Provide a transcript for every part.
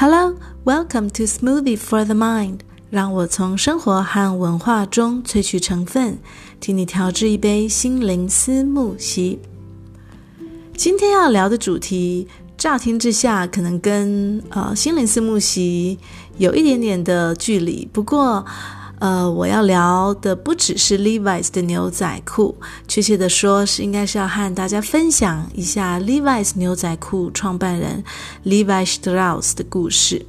Hello, welcome to Smoothie for the Mind。让我从生活和文化中萃取成分，替你调制一杯心灵思慕昔。今天要聊的主题，乍听之下可能跟呃心灵思慕昔有一点点的距离，不过。呃，我要聊的不只是 Levi's 的牛仔裤，确切的说是应该是要和大家分享一下 Levi's 牛仔裤创办人 Levi Strauss 的故事。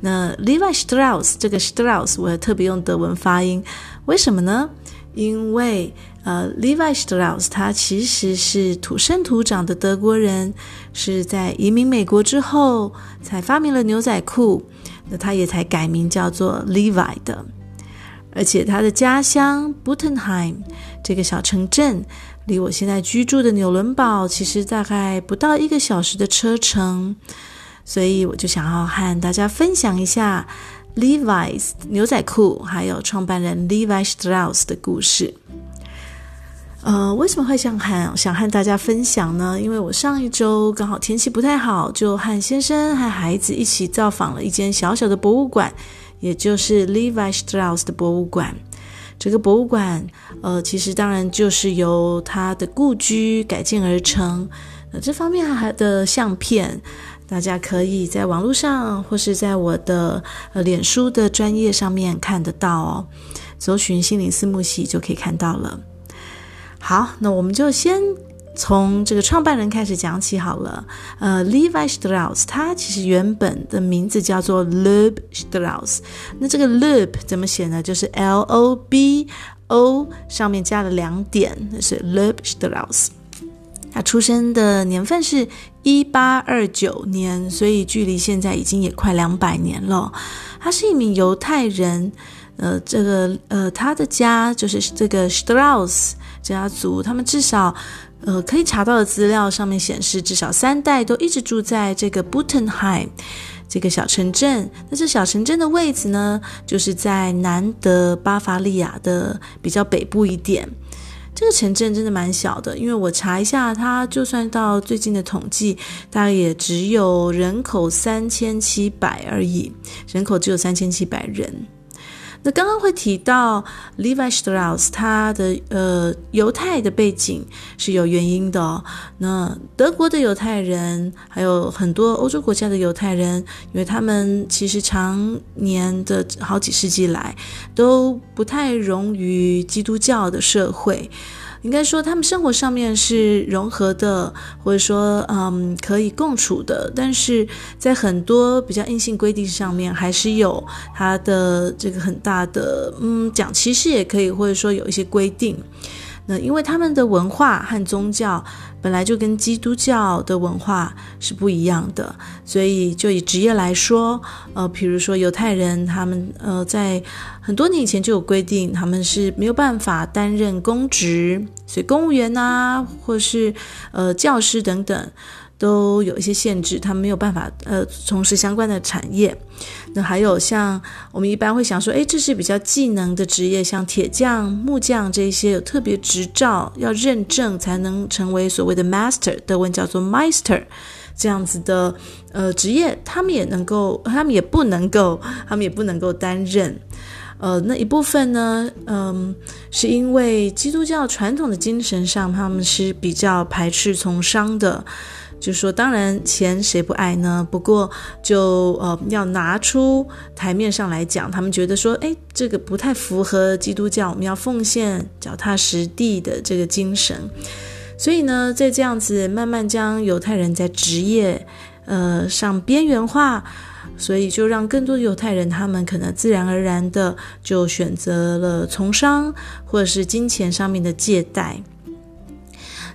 那 Levi Strauss 这个 Strauss 我也特别用德文发音，为什么呢？因为呃，Levi Strauss 他其实是土生土长的德国人，是在移民美国之后才发明了牛仔裤，那他也才改名叫做 Levi 的。而且他的家乡 Buttenheim 这个小城镇，离我现在居住的纽伦堡其实大概不到一个小时的车程，所以我就想要和大家分享一下 Levi's 牛仔裤，还有创办人 Levi Strauss 的故事。呃，为什么会想和想和大家分享呢？因为我上一周刚好天气不太好，就和先生和孩子一起造访了一间小小的博物馆。也就是 Levi Strauss 的博物馆，这个博物馆，呃，其实当然就是由他的故居改建而成。那这方面还的相片，大家可以在网络上或是在我的呃脸书的专业上面看得到哦。搜寻心灵思慕系就可以看到了。好，那我们就先。从这个创办人开始讲起好了。呃，Levi Strauss，他其实原本的名字叫做 Loeb Strauss。那这个 Loeb 怎么写呢？就是 L O B O 上面加了两点，那是 Loeb Strauss。他出生的年份是一八二九年，所以距离现在已经也快两百年了。他是一名犹太人。呃，这个呃，他的家就是这个 Strauss 家族，他们至少。呃，可以查到的资料上面显示，至少三代都一直住在这个 Buttenheim 这个小城镇。那这小城镇的位置呢，就是在南德巴伐利亚的比较北部一点。这个城镇真的蛮小的，因为我查一下，它就算到最近的统计，大概也只有人口三千七百而已，人口只有三千七百人。那刚刚会提到 Levi Strauss，他的呃犹太的背景是有原因的。那德国的犹太人，还有很多欧洲国家的犹太人，因为他们其实常年的好几世纪来都不太融于基督教的社会。应该说，他们生活上面是融合的，或者说，嗯，可以共处的。但是在很多比较硬性规定上面，还是有它的这个很大的，嗯，讲歧视也可以，或者说有一些规定。那因为他们的文化和宗教本来就跟基督教的文化是不一样的，所以就以职业来说，呃，比如说犹太人，他们呃在很多年以前就有规定，他们是没有办法担任公职，所以公务员啊，或是呃教师等等。都有一些限制，他们没有办法呃从事相关的产业。那还有像我们一般会想说，诶，这是比较技能的职业，像铁匠、木匠这些有特别执照要认证才能成为所谓的 master，德文叫做 Meister 这样子的呃职业，他们也能够，他们也不能够，他们也不能够担任。呃，那一部分呢，嗯，是因为基督教传统的精神上，他们是比较排斥从商的。就说当然钱谁不爱呢？不过就呃要拿出台面上来讲，他们觉得说，哎，这个不太符合基督教，我们要奉献脚踏实地的这个精神。所以呢，在这样子慢慢将犹太人在职业呃上边缘化，所以就让更多的犹太人他们可能自然而然的就选择了从商或者是金钱上面的借贷。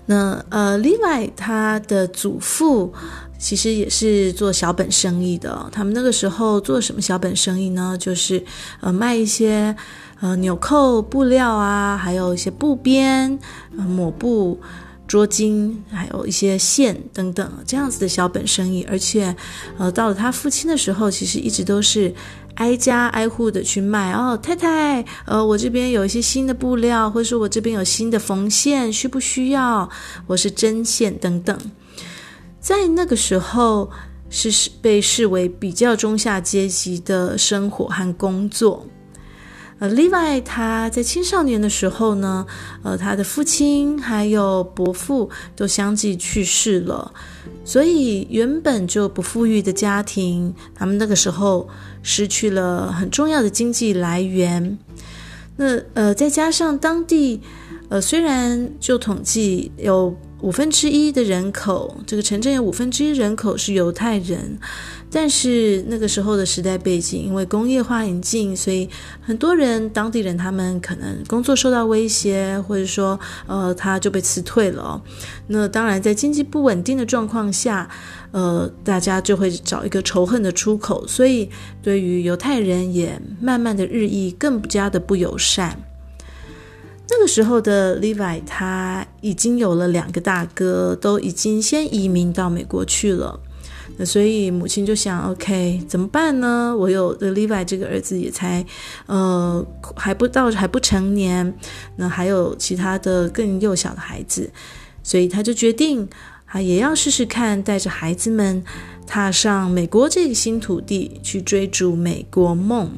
那呃另外他的祖父其实也是做小本生意的。他们那个时候做什么小本生意呢？就是呃卖一些呃纽扣布料啊，还有一些布边、抹布、捉巾，还有一些线等等这样子的小本生意。而且呃到了他父亲的时候，其实一直都是。挨家挨户的去卖哦，太太，呃，我这边有一些新的布料，或者说我这边有新的缝线，需不需要？我是针线等等。在那个时候，是是被视为比较中下阶级的生活和工作。呃，Levi 他在青少年的时候呢，呃，他的父亲还有伯父都相继去世了，所以原本就不富裕的家庭，他们那个时候失去了很重要的经济来源。那呃，再加上当地，呃，虽然就统计有五分之一的人口，这个城镇有五分之一人口是犹太人。但是那个时候的时代背景，因为工业化引进，所以很多人当地人他们可能工作受到威胁，或者说呃他就被辞退了。那当然在经济不稳定的状况下，呃大家就会找一个仇恨的出口，所以对于犹太人也慢慢的日益更加的不友善。那个时候的 Levi 他已经有了两个大哥，都已经先移民到美国去了。那所以母亲就想，OK，怎么办呢？我有的 Levi 这个儿子也才，呃，还不到还不成年，那还有其他的更幼小的孩子，所以他就决定，他也要试试看，带着孩子们踏上美国这个新土地，去追逐美国梦。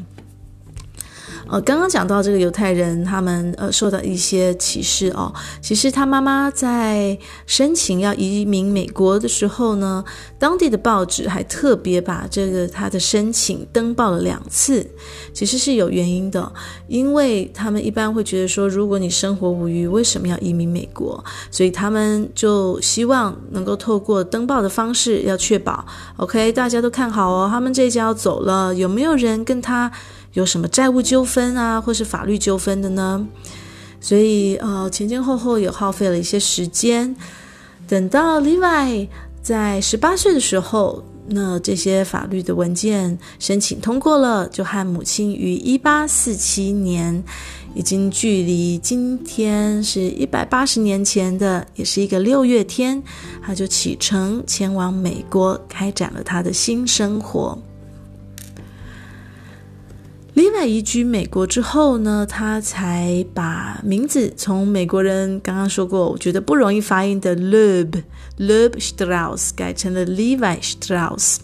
呃，刚刚讲到这个犹太人，他们呃受到一些歧视哦。其实他妈妈在申请要移民美国的时候呢，当地的报纸还特别把这个他的申请登报了两次。其实是有原因的，因为他们一般会觉得说，如果你生活无虞，为什么要移民美国？所以他们就希望能够透过登报的方式，要确保 OK，大家都看好哦，他们这一家要走了，有没有人跟他？有什么债务纠纷啊，或是法律纠纷的呢？所以呃，前前后后也耗费了一些时间。等到 Levi 在十八岁的时候，那这些法律的文件申请通过了，就和母亲于一八四七年，已经距离今天是一百八十年前的，也是一个六月天，他就启程前往美国，开展了他的新生活。Levi 移居美国之后呢，他才把名字从美国人刚刚说过，我觉得不容易发音的 Loeb Loeb Strauss 改成了 Levi Strauss。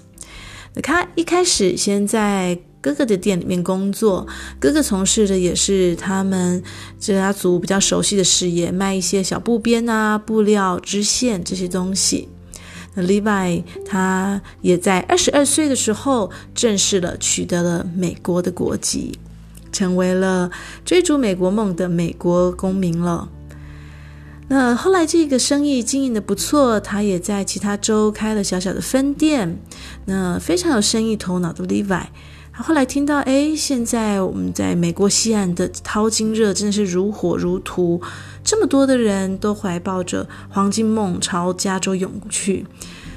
那他一开始先在哥哥的店里面工作，哥哥从事的也是他们这家族比较熟悉的事业，卖一些小布边啊、布料、织线这些东西。Levi 他也在二十二岁的时候正式的取得了美国的国籍，成为了追逐美国梦的美国公民了。那后来这个生意经营的不错，他也在其他州开了小小的分店。那非常有生意头脑的 Levi，后来听到，哎，现在我们在美国西岸的淘金热真的是如火如荼。这么多的人都怀抱着黄金梦朝加州涌去，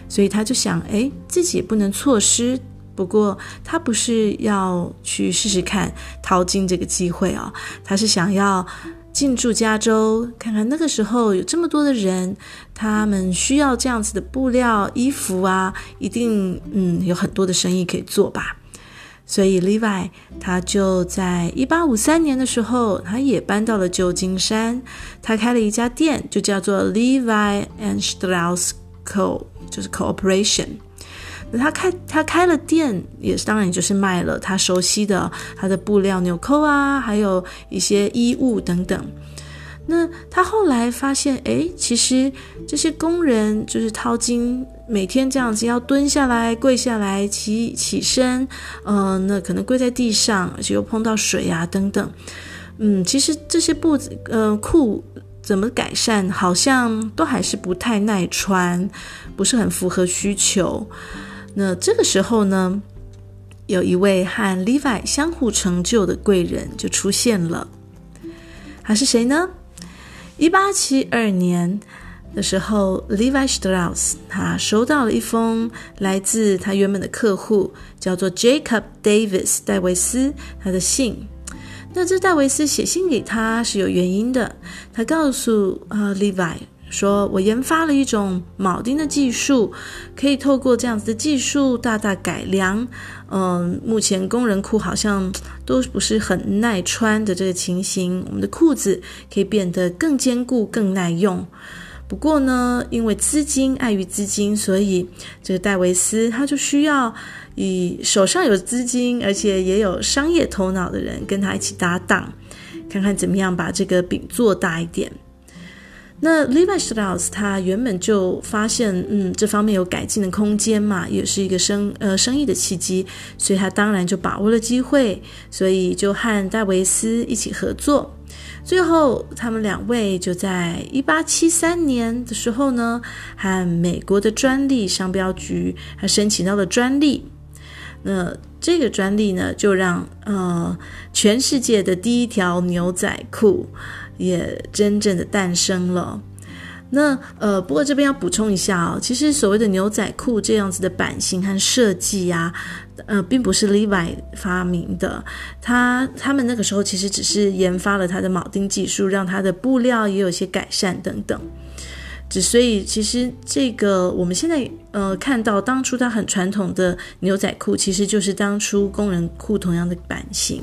所以他就想，哎，自己也不能错失。不过他不是要去试试看淘金这个机会啊，他是想要进驻加州，看看那个时候有这么多的人，他们需要这样子的布料、衣服啊，一定嗯有很多的生意可以做吧。所以，Levi 他就在一八五三年的时候，他也搬到了旧金山，他开了一家店，就叫做 Levi and Strauss Co，就是 Cooperation。他开他开了店，也是当然就是卖了他熟悉的他的布料纽扣啊，还有一些衣物等等。那他后来发现，哎，其实这些工人就是淘金，每天这样子要蹲下来、跪下来、起起身，呃，那可能跪在地上，而且又碰到水啊等等。嗯，其实这些布子、呃裤怎么改善，好像都还是不太耐穿，不是很符合需求。那这个时候呢，有一位和 Levi 相互成就的贵人就出现了，他是谁呢？一八七二年的时候，Levi Strauss 他收到了一封来自他原本的客户，叫做 Jacob Davis 戴维斯他的信。那这戴维斯写信给他是有原因的，他告诉啊、呃、Levi 说：“我研发了一种铆钉的技术，可以透过这样子的技术大大改良。嗯，目前工人裤好像都不是很耐穿的这个情形，我们的裤子可以变得更坚固、更耐用。不过呢，因为资金碍于资金，所以这个戴维斯他就需要以手上有资金，而且也有商业头脑的人跟他一起搭档，看看怎么样把这个饼做大一点。那 Levi Strauss 他原本就发现，嗯，这方面有改进的空间嘛，也是一个生呃生意的契机，所以他当然就把握了机会，所以就和戴维斯一起合作。最后，他们两位就在一八七三年的时候呢，和美国的专利商标局还申请到了专利。那这个专利呢，就让呃全世界的第一条牛仔裤。也真正的诞生了。那呃，不过这边要补充一下哦，其实所谓的牛仔裤这样子的版型和设计啊，呃，并不是 Levi 发明的。他他们那个时候其实只是研发了他的铆钉技术，让他的布料也有些改善等等。只所以其实这个我们现在呃看到当初它很传统的牛仔裤，其实就是当初工人裤同样的版型。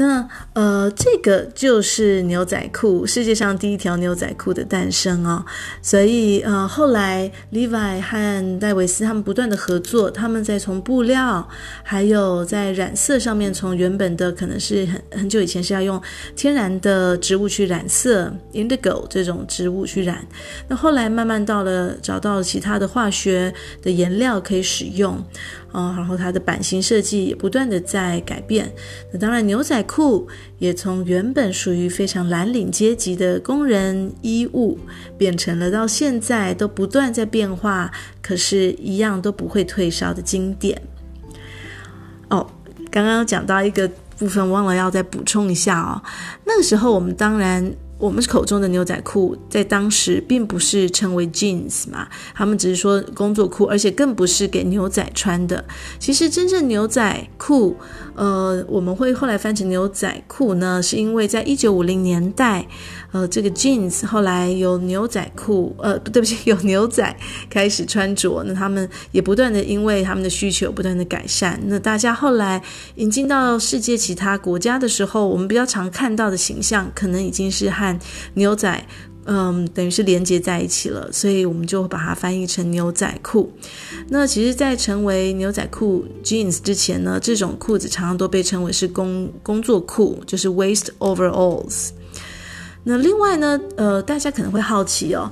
那呃，这个就是牛仔裤，世界上第一条牛仔裤的诞生哦。所以呃，后来 Levi 和戴维斯他们不断的合作，他们在从布料，还有在染色上面，从原本的可能是很很久以前是要用天然的植物去染色，indigo 这种植物去染，那后来慢慢到了找到其他的化学的颜料可以使用。哦，然后它的版型设计也不断的在改变。那当然，牛仔裤也从原本属于非常蓝领阶级的工人衣物，变成了到现在都不断在变化，可是，一样都不会退烧的经典。哦，刚刚讲到一个部分，忘了要再补充一下哦。那个时候，我们当然。我们口中的牛仔裤，在当时并不是称为 jeans 嘛，他们只是说工作裤，而且更不是给牛仔穿的。其实真正牛仔裤，呃，我们会后来翻成牛仔裤呢，是因为在一九五零年代。呃，这个 jeans 后来有牛仔裤，呃，不对不起，有牛仔开始穿着，那他们也不断的因为他们的需求不断的改善。那大家后来引进到世界其他国家的时候，我们比较常看到的形象，可能已经是和牛仔，嗯，等于是连接在一起了，所以我们就把它翻译成牛仔裤。那其实，在成为牛仔裤 jeans 之前呢，这种裤子常常都被称为是工工作裤，就是 waist overalls。那另外呢，呃，大家可能会好奇哦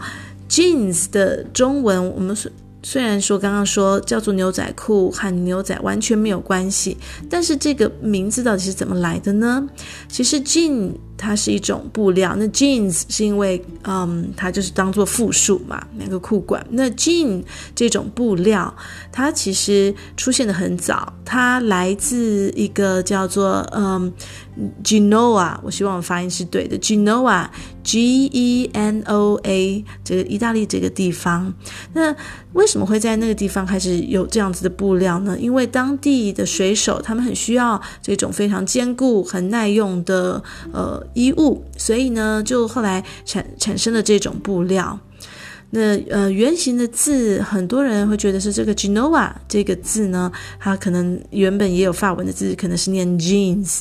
，jeans 的中文，我们虽虽然说刚刚说叫做牛仔裤，和牛仔完全没有关系，但是这个名字到底是怎么来的呢？其实 jean 它是一种布料，那 jeans 是因为，嗯，它就是当做复数嘛，那个裤管。那 jean 这种布料，它其实出现的很早，它来自一个叫做，嗯，Genoa，我希望我发音是对的，Genoa，G-E-N-O-A，这个意大利这个地方。那为什么会在那个地方开始有这样子的布料呢？因为当地的水手他们很需要这种非常坚固、很耐用的，呃。衣物，所以呢，就后来产产生了这种布料。那呃，原型的字，很多人会觉得是这个 Genoa 这个字呢，它可能原本也有法文的字，可能是念 jeans。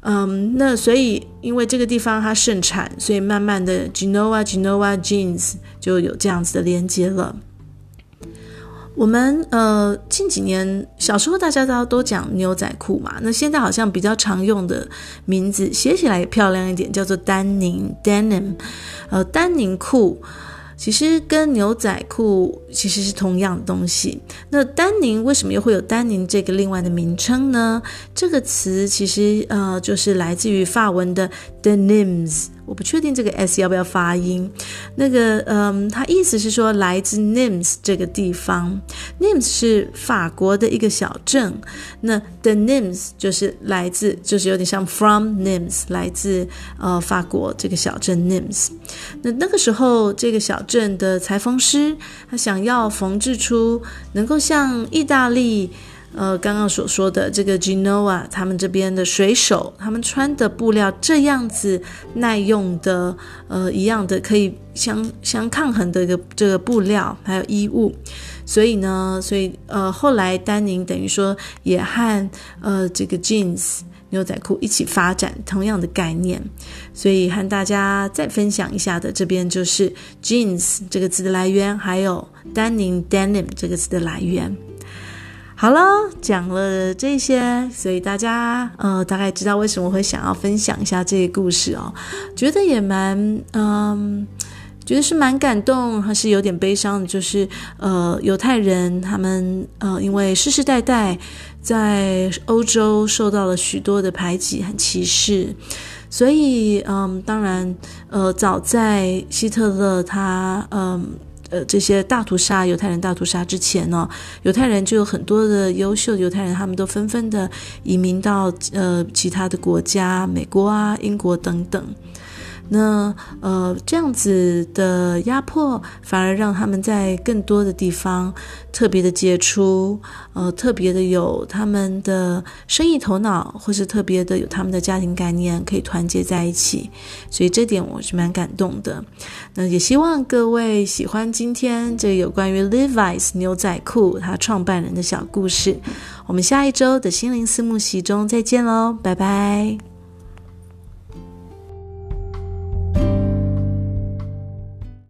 嗯，那所以因为这个地方它盛产，所以慢慢的 Genoa Genoa jeans 就有这样子的连接了。我们呃近几年小时候大家都都讲牛仔裤嘛，那现在好像比较常用的名字写起来也漂亮一点，叫做丹宁 （denim），呃，丹宁裤。其实跟牛仔裤其实是同样的东西。那丹宁为什么又会有丹宁这个另外的名称呢？这个词其实呃就是来自于法文的 The Nimes，。我不确定这个 s 要不要发音。那个嗯，它意思是说来自 Nimes 这个地方。Nimes 是法国的一个小镇。那 The Nimes 就是来自，就是有点像 from Nimes，来自呃法国这个小镇 Nimes。那那个时候，这个小镇的裁缝师他想要缝制出能够像意大利。呃，刚刚所说的这个 Genoa，他们这边的水手，他们穿的布料这样子耐用的，呃，一样的可以相相抗衡的一个这个布料，还有衣物，所以呢，所以呃，后来丹宁等于说也和呃这个 jeans 牛仔裤一起发展同样的概念，所以和大家再分享一下的这边就是 jeans 这个词的来源，还有丹宁 denim 这个词的来源。好了，讲了这些，所以大家呃大概知道为什么会想要分享一下这个故事哦，觉得也蛮嗯。觉得是蛮感动，还是有点悲伤的，就是呃，犹太人他们呃，因为世世代代在欧洲受到了许多的排挤和歧视，所以嗯，当然呃，早在希特勒他嗯呃，这些大屠杀犹太人大屠杀之前呢，犹太人就有很多的优秀犹太人，他们都纷纷的移民到呃其他的国家，美国啊、英国等等。那呃，这样子的压迫，反而让他们在更多的地方特别的杰出，呃，特别的有他们的生意头脑，或是特别的有他们的家庭概念，可以团结在一起。所以这点我是蛮感动的。那也希望各位喜欢今天这有关于 Levi's 牛仔裤他创办人的小故事。我们下一周的心灵思慕习中再见喽，拜拜。